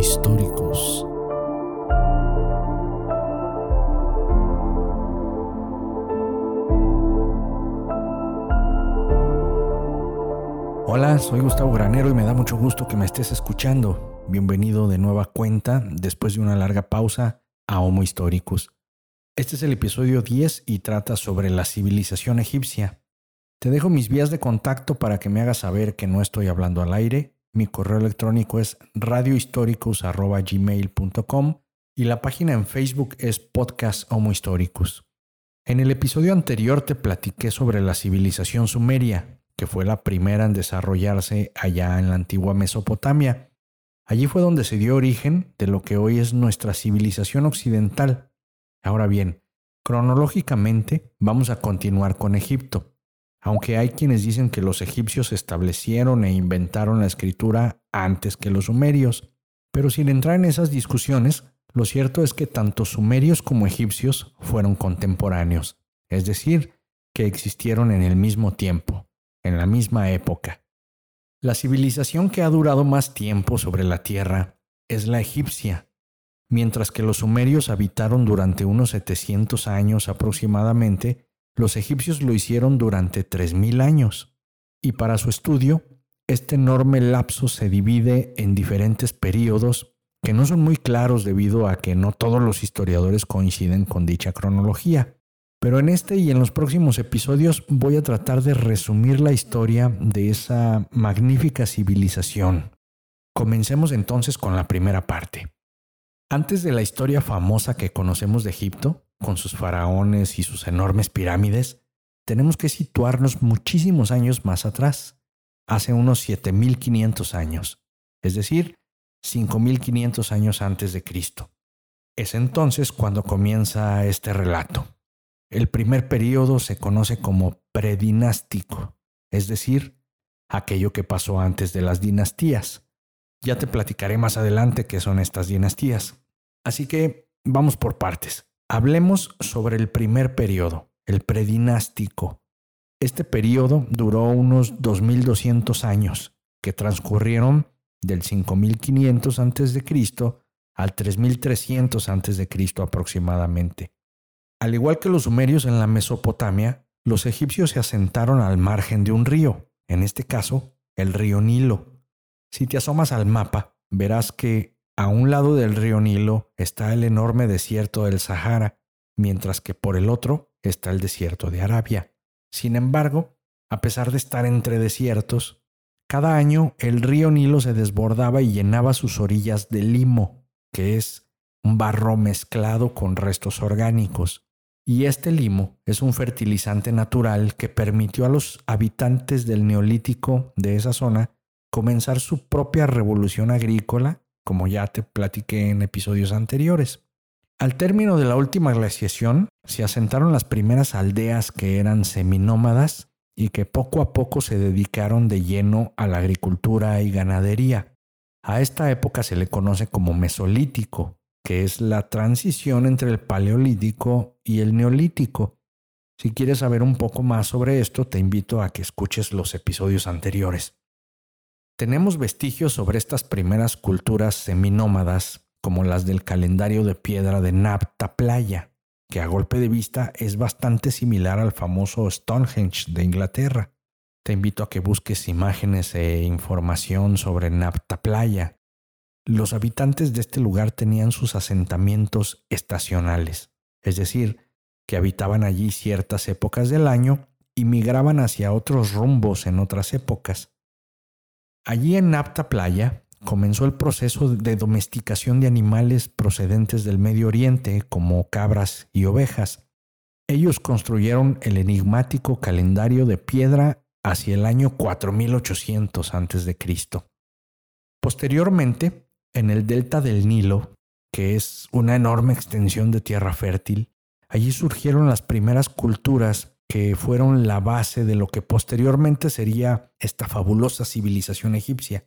históricos. Hola, soy Gustavo Granero y me da mucho gusto que me estés escuchando. Bienvenido de nueva cuenta, después de una larga pausa, a Homo Históricos. Este es el episodio 10 y trata sobre la civilización egipcia. Te dejo mis vías de contacto para que me hagas saber que no estoy hablando al aire mi correo electrónico es radiohistóricos.gmail.com y la página en Facebook es Podcast Homo Históricos. En el episodio anterior te platiqué sobre la civilización sumeria, que fue la primera en desarrollarse allá en la antigua Mesopotamia. Allí fue donde se dio origen de lo que hoy es nuestra civilización occidental. Ahora bien, cronológicamente vamos a continuar con Egipto aunque hay quienes dicen que los egipcios establecieron e inventaron la escritura antes que los sumerios. Pero sin entrar en esas discusiones, lo cierto es que tanto sumerios como egipcios fueron contemporáneos, es decir, que existieron en el mismo tiempo, en la misma época. La civilización que ha durado más tiempo sobre la Tierra es la egipcia, mientras que los sumerios habitaron durante unos 700 años aproximadamente los egipcios lo hicieron durante 3.000 años y para su estudio, este enorme lapso se divide en diferentes periodos que no son muy claros debido a que no todos los historiadores coinciden con dicha cronología. Pero en este y en los próximos episodios voy a tratar de resumir la historia de esa magnífica civilización. Comencemos entonces con la primera parte. Antes de la historia famosa que conocemos de Egipto, con sus faraones y sus enormes pirámides, tenemos que situarnos muchísimos años más atrás, hace unos 7500 años, es decir, 5500 años antes de Cristo. Es entonces cuando comienza este relato. El primer periodo se conoce como predinástico, es decir, aquello que pasó antes de las dinastías. Ya te platicaré más adelante qué son estas dinastías. Así que vamos por partes. Hablemos sobre el primer periodo, el predinástico. Este periodo duró unos 2200 años, que transcurrieron del 5500 a.C. al 3300 a.C. aproximadamente. Al igual que los sumerios en la Mesopotamia, los egipcios se asentaron al margen de un río, en este caso, el río Nilo. Si te asomas al mapa, verás que a un lado del río Nilo está el enorme desierto del Sahara, mientras que por el otro está el desierto de Arabia. Sin embargo, a pesar de estar entre desiertos, cada año el río Nilo se desbordaba y llenaba sus orillas de limo, que es un barro mezclado con restos orgánicos. Y este limo es un fertilizante natural que permitió a los habitantes del neolítico de esa zona comenzar su propia revolución agrícola como ya te platiqué en episodios anteriores. Al término de la última glaciación, se asentaron las primeras aldeas que eran seminómadas y que poco a poco se dedicaron de lleno a la agricultura y ganadería. A esta época se le conoce como Mesolítico, que es la transición entre el Paleolítico y el Neolítico. Si quieres saber un poco más sobre esto, te invito a que escuches los episodios anteriores. Tenemos vestigios sobre estas primeras culturas seminómadas, como las del calendario de piedra de Nabta Playa, que a golpe de vista es bastante similar al famoso Stonehenge de Inglaterra. Te invito a que busques imágenes e información sobre Nabta Playa. Los habitantes de este lugar tenían sus asentamientos estacionales, es decir, que habitaban allí ciertas épocas del año y migraban hacia otros rumbos en otras épocas. Allí en Napta Playa comenzó el proceso de domesticación de animales procedentes del Medio Oriente como cabras y ovejas. Ellos construyeron el enigmático calendario de piedra hacia el año 4800 a.C. Posteriormente, en el delta del Nilo, que es una enorme extensión de tierra fértil, allí surgieron las primeras culturas que fueron la base de lo que posteriormente sería esta fabulosa civilización egipcia.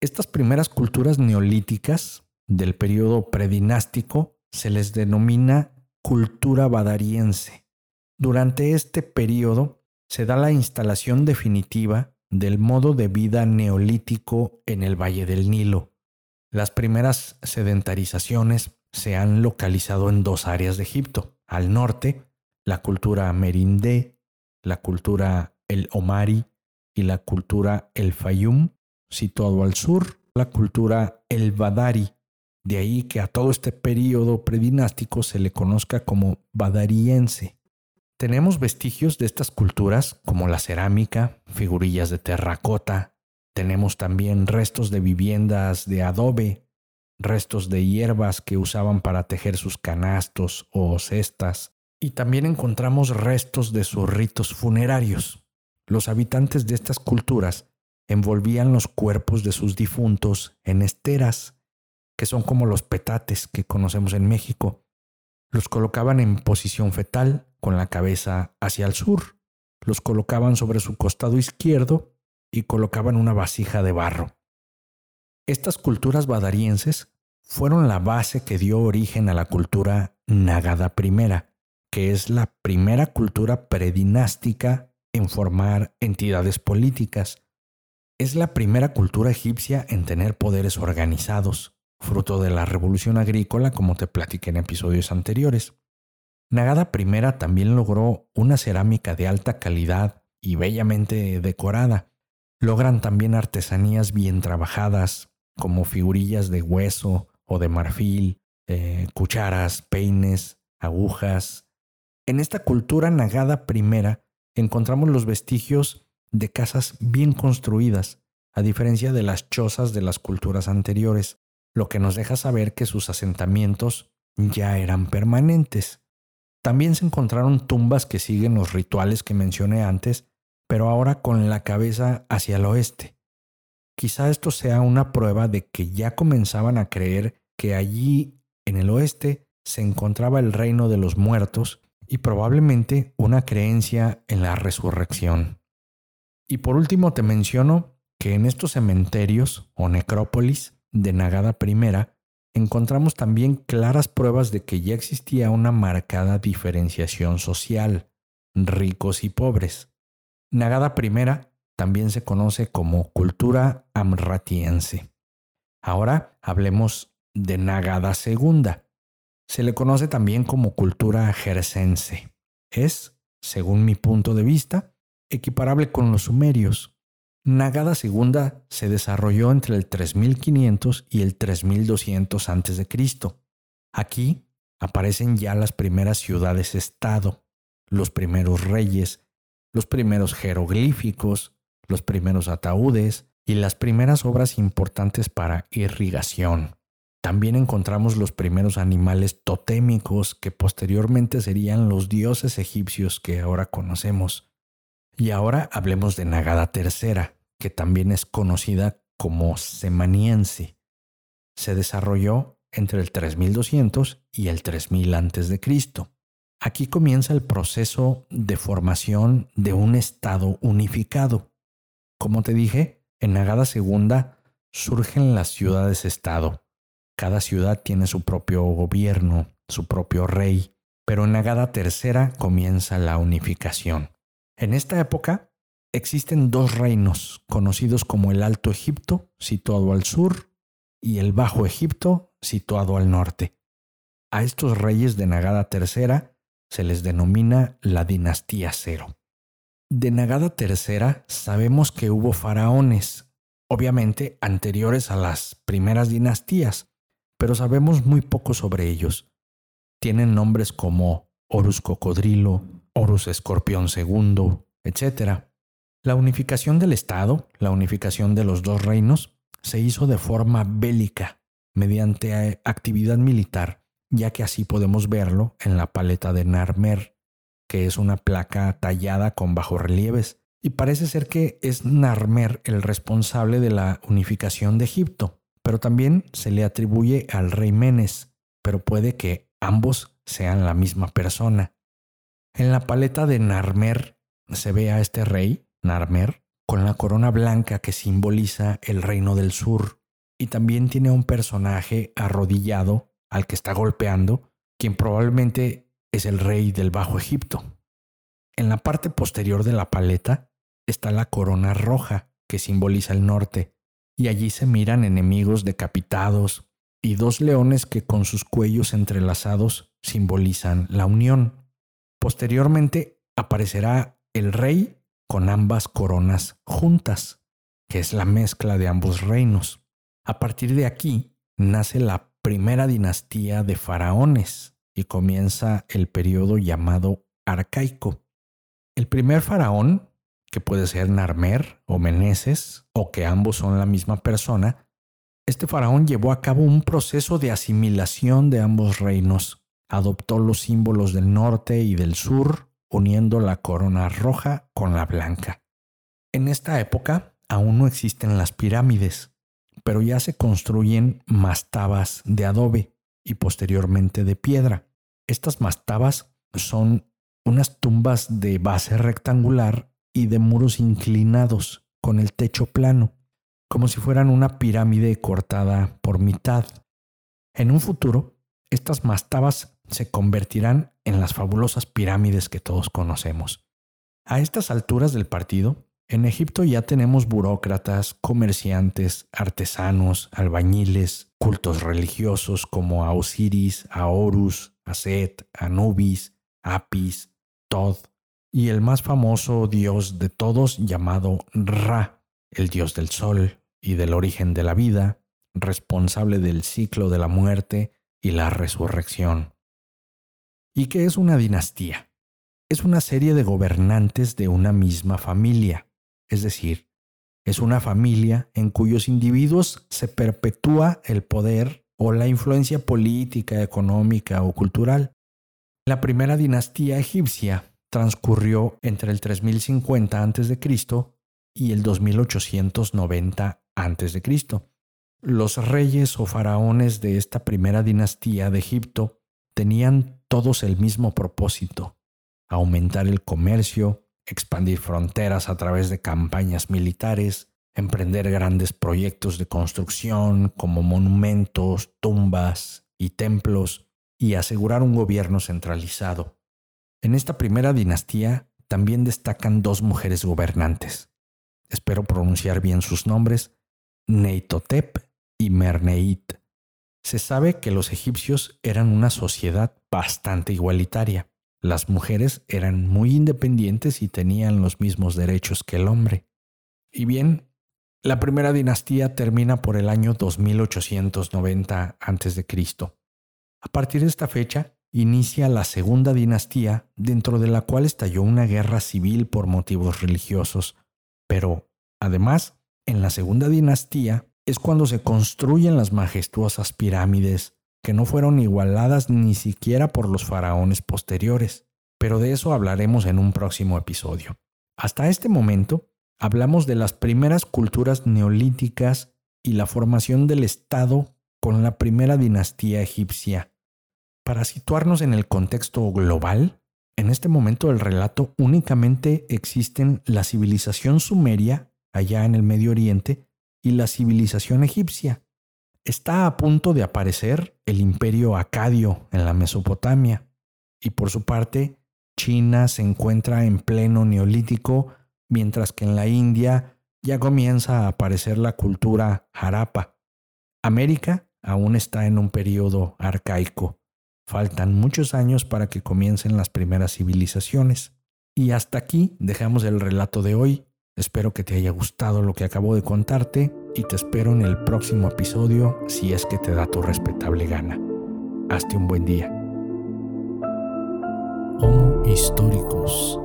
Estas primeras culturas neolíticas del periodo predinástico se les denomina cultura badariense. Durante este periodo se da la instalación definitiva del modo de vida neolítico en el Valle del Nilo. Las primeras sedentarizaciones se han localizado en dos áreas de Egipto. Al norte, la cultura merindé, la cultura el Omari y la cultura el Fayum. Situado al sur, la cultura el Badari. De ahí que a todo este periodo predinástico se le conozca como badariense. Tenemos vestigios de estas culturas como la cerámica, figurillas de terracota, tenemos también restos de viviendas de adobe, restos de hierbas que usaban para tejer sus canastos o cestas, y también encontramos restos de sus ritos funerarios. Los habitantes de estas culturas envolvían los cuerpos de sus difuntos en esteras, que son como los petates que conocemos en México. Los colocaban en posición fetal, con la cabeza hacia el sur. Los colocaban sobre su costado izquierdo y colocaban una vasija de barro. Estas culturas badarienses fueron la base que dio origen a la cultura Nagada I, que es la primera cultura predinástica en formar entidades políticas. Es la primera cultura egipcia en tener poderes organizados, fruto de la revolución agrícola como te platiqué en episodios anteriores. Nagada I también logró una cerámica de alta calidad y bellamente decorada, Logran también artesanías bien trabajadas, como figurillas de hueso o de marfil, eh, cucharas, peines, agujas. En esta cultura nagada primera encontramos los vestigios de casas bien construidas, a diferencia de las chozas de las culturas anteriores, lo que nos deja saber que sus asentamientos ya eran permanentes. También se encontraron tumbas que siguen los rituales que mencioné antes pero ahora con la cabeza hacia el oeste. Quizá esto sea una prueba de que ya comenzaban a creer que allí, en el oeste, se encontraba el reino de los muertos y probablemente una creencia en la resurrección. Y por último te menciono que en estos cementerios o necrópolis de Nagada I encontramos también claras pruebas de que ya existía una marcada diferenciación social, ricos y pobres. Nagada I también se conoce como cultura amratiense. Ahora hablemos de Nagada II. Se le conoce también como cultura jersense. Es, según mi punto de vista, equiparable con los sumerios. Nagada II se desarrolló entre el 3500 y el 3200 a.C. Aquí aparecen ya las primeras ciudades-estado, los primeros reyes los primeros jeroglíficos, los primeros ataúdes y las primeras obras importantes para irrigación. También encontramos los primeros animales totémicos que posteriormente serían los dioses egipcios que ahora conocemos. Y ahora hablemos de Nagada III, que también es conocida como semaniense. Se desarrolló entre el 3200 y el 3000 a.C. Aquí comienza el proceso de formación de un Estado unificado. Como te dije, en Nagada Segunda surgen las ciudades-estado. Cada ciudad tiene su propio gobierno, su propio rey, pero en Nagada Tercera comienza la unificación. En esta época existen dos reinos conocidos como el Alto Egipto, situado al sur, y el Bajo Egipto, situado al norte. A estos reyes de Nagada Tercera se les denomina la dinastía cero. De Nagada III sabemos que hubo faraones, obviamente anteriores a las primeras dinastías, pero sabemos muy poco sobre ellos. Tienen nombres como Horus Cocodrilo, Horus Escorpión II, etc. La unificación del Estado, la unificación de los dos reinos, se hizo de forma bélica, mediante actividad militar ya que así podemos verlo en la paleta de Narmer, que es una placa tallada con bajorrelieves, y parece ser que es Narmer el responsable de la unificación de Egipto, pero también se le atribuye al rey Menes, pero puede que ambos sean la misma persona. En la paleta de Narmer se ve a este rey, Narmer, con la corona blanca que simboliza el reino del sur, y también tiene un personaje arrodillado al que está golpeando, quien probablemente es el rey del Bajo Egipto. En la parte posterior de la paleta está la corona roja, que simboliza el norte, y allí se miran enemigos decapitados y dos leones que con sus cuellos entrelazados simbolizan la unión. Posteriormente aparecerá el rey con ambas coronas juntas, que es la mezcla de ambos reinos. A partir de aquí nace la primera dinastía de faraones y comienza el periodo llamado arcaico. El primer faraón que puede ser Narmer o Meneses, o que ambos son la misma persona, este faraón llevó a cabo un proceso de asimilación de ambos reinos. Adoptó los símbolos del norte y del sur, uniendo la corona roja con la blanca. En esta época aún no existen las pirámides, pero ya se construyen mastabas de adobe y posteriormente de piedra. Estas mastabas son unas tumbas de base rectangular y de muros inclinados con el techo plano, como si fueran una pirámide cortada por mitad. En un futuro, estas mastabas se convertirán en las fabulosas pirámides que todos conocemos. A estas alturas del partido, en Egipto ya tenemos burócratas, comerciantes, artesanos, albañiles, cultos religiosos como a Osiris, a Horus, a Set, Anubis, Apis, Tod, y el más famoso dios de todos llamado Ra, el dios del sol y del origen de la vida, responsable del ciclo de la muerte y la resurrección. ¿Y qué es una dinastía? Es una serie de gobernantes de una misma familia, es decir, es una familia en cuyos individuos se perpetúa el poder o la influencia política, económica o cultural. La primera dinastía egipcia transcurrió entre el 3050 a.C. y el 2890 a.C. Los reyes o faraones de esta primera dinastía de Egipto tenían todos el mismo propósito, aumentar el comercio, expandir fronteras a través de campañas militares, emprender grandes proyectos de construcción como monumentos, tumbas y templos, y asegurar un gobierno centralizado. En esta primera dinastía también destacan dos mujeres gobernantes. Espero pronunciar bien sus nombres, Neitotep y Merneit. Se sabe que los egipcios eran una sociedad bastante igualitaria. Las mujeres eran muy independientes y tenían los mismos derechos que el hombre. Y bien, la primera dinastía termina por el año 2890 a.C. A partir de esta fecha, inicia la segunda dinastía dentro de la cual estalló una guerra civil por motivos religiosos. Pero, además, en la segunda dinastía es cuando se construyen las majestuosas pirámides, que no fueron igualadas ni siquiera por los faraones posteriores. Pero de eso hablaremos en un próximo episodio. Hasta este momento, hablamos de las primeras culturas neolíticas y la formación del Estado con la primera dinastía egipcia, para situarnos en el contexto global, en este momento del relato únicamente existen la civilización sumeria, allá en el Medio Oriente, y la civilización egipcia. Está a punto de aparecer el imperio acadio en la Mesopotamia, y por su parte, China se encuentra en pleno neolítico, mientras que en la India ya comienza a aparecer la cultura harappa. América aún está en un periodo arcaico. Faltan muchos años para que comiencen las primeras civilizaciones. Y hasta aquí dejamos el relato de hoy. Espero que te haya gustado lo que acabo de contarte y te espero en el próximo episodio si es que te da tu respetable gana. Hazte un buen día. Homo Históricos